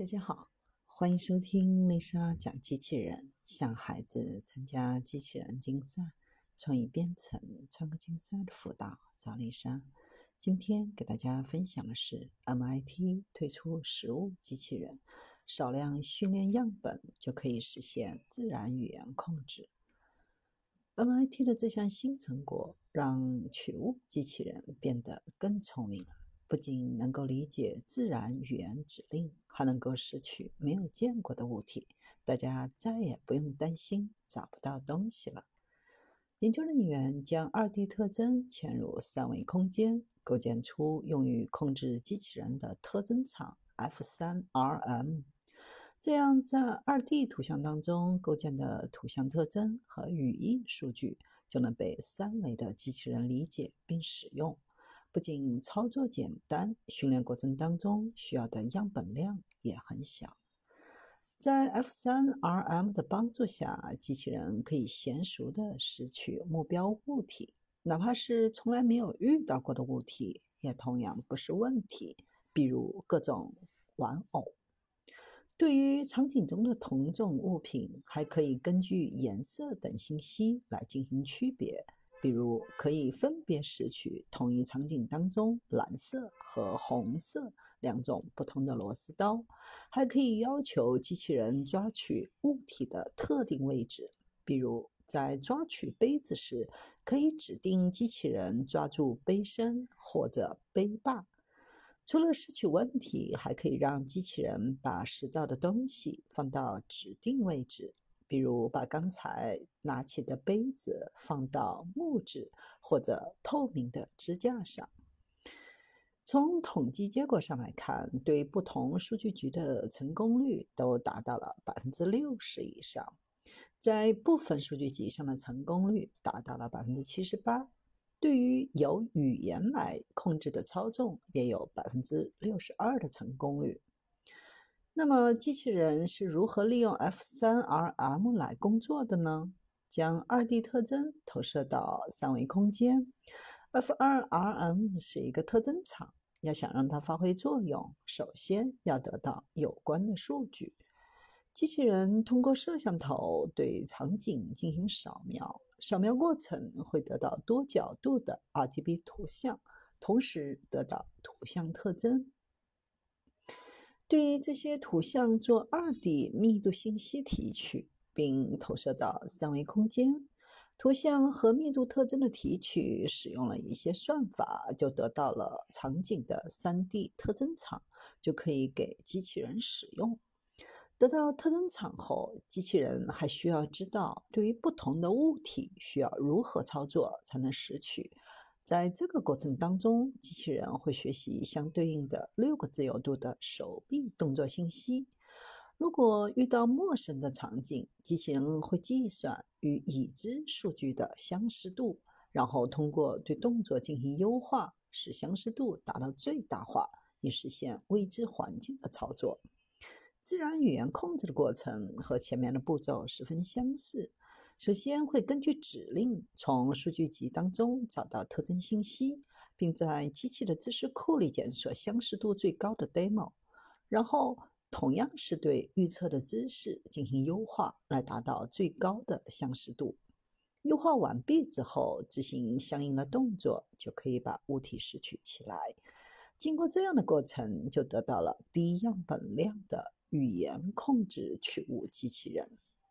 大家好，欢迎收听丽莎讲机器人，向孩子参加机器人竞赛、创意编程、创客竞赛的辅导，找丽莎。今天给大家分享的是 MIT 推出实物机器人，少量训练样本就可以实现自然语言控制。MIT 的这项新成果让取物机器人变得更聪明了。不仅能够理解自然语言指令，还能够拾取没有见过的物体，大家再也不用担心找不到东西了。研究人员将二 D 特征嵌入三维空间，构建出用于控制机器人的特征场 F3RM，这样在二 D 图像当中构建的图像特征和语义数据就能被三维的机器人理解并使用。不仅操作简单，训练过程当中需要的样本量也很小。在 F3RM 的帮助下，机器人可以娴熟地拾取目标物体，哪怕是从来没有遇到过的物体，也同样不是问题。比如各种玩偶。对于场景中的同种物品，还可以根据颜色等信息来进行区别。比如，可以分别拾取同一场景当中蓝色和红色两种不同的螺丝刀，还可以要求机器人抓取物体的特定位置。比如，在抓取杯子时，可以指定机器人抓住杯身或者杯把。除了拾取问题，还可以让机器人把拾到的东西放到指定位置。比如把刚才拿起的杯子放到木质或者透明的支架上。从统计结果上来看，对不同数据集的成功率都达到了百分之六十以上，在部分数据集上的成功率达到了百分之七十八。对于由语言来控制的操纵，也有百分之六十二的成功率。那么，机器人是如何利用 F3RM 来工作的呢？将 2D 特征投射到三维空间。F2RM 是一个特征场，要想让它发挥作用，首先要得到有关的数据。机器人通过摄像头对场景进行扫描，扫描过程会得到多角度的 RGB 图像，同时得到图像特征。对于这些图像做二 D 密度信息提取，并投射到三维空间。图像和密度特征的提取使用了一些算法，就得到了场景的三 D 特征场，就可以给机器人使用。得到特征场后，机器人还需要知道对于不同的物体需要如何操作才能拾取。在这个过程当中，机器人会学习相对应的六个自由度的手臂动作信息。如果遇到陌生的场景，机器人会计算与已知数据的相似度，然后通过对动作进行优化，使相似度达到最大化，以实现未知环境的操作。自然语言控制的过程和前面的步骤十分相似。首先会根据指令从数据集当中找到特征信息，并在机器的知识库里检索相似度最高的 demo，然后同样是对预测的知识进行优化，来达到最高的相似度。优化完毕之后，执行相应的动作，就可以把物体拾取起来。经过这样的过程，就得到了低样本量的语言控制取物机器人。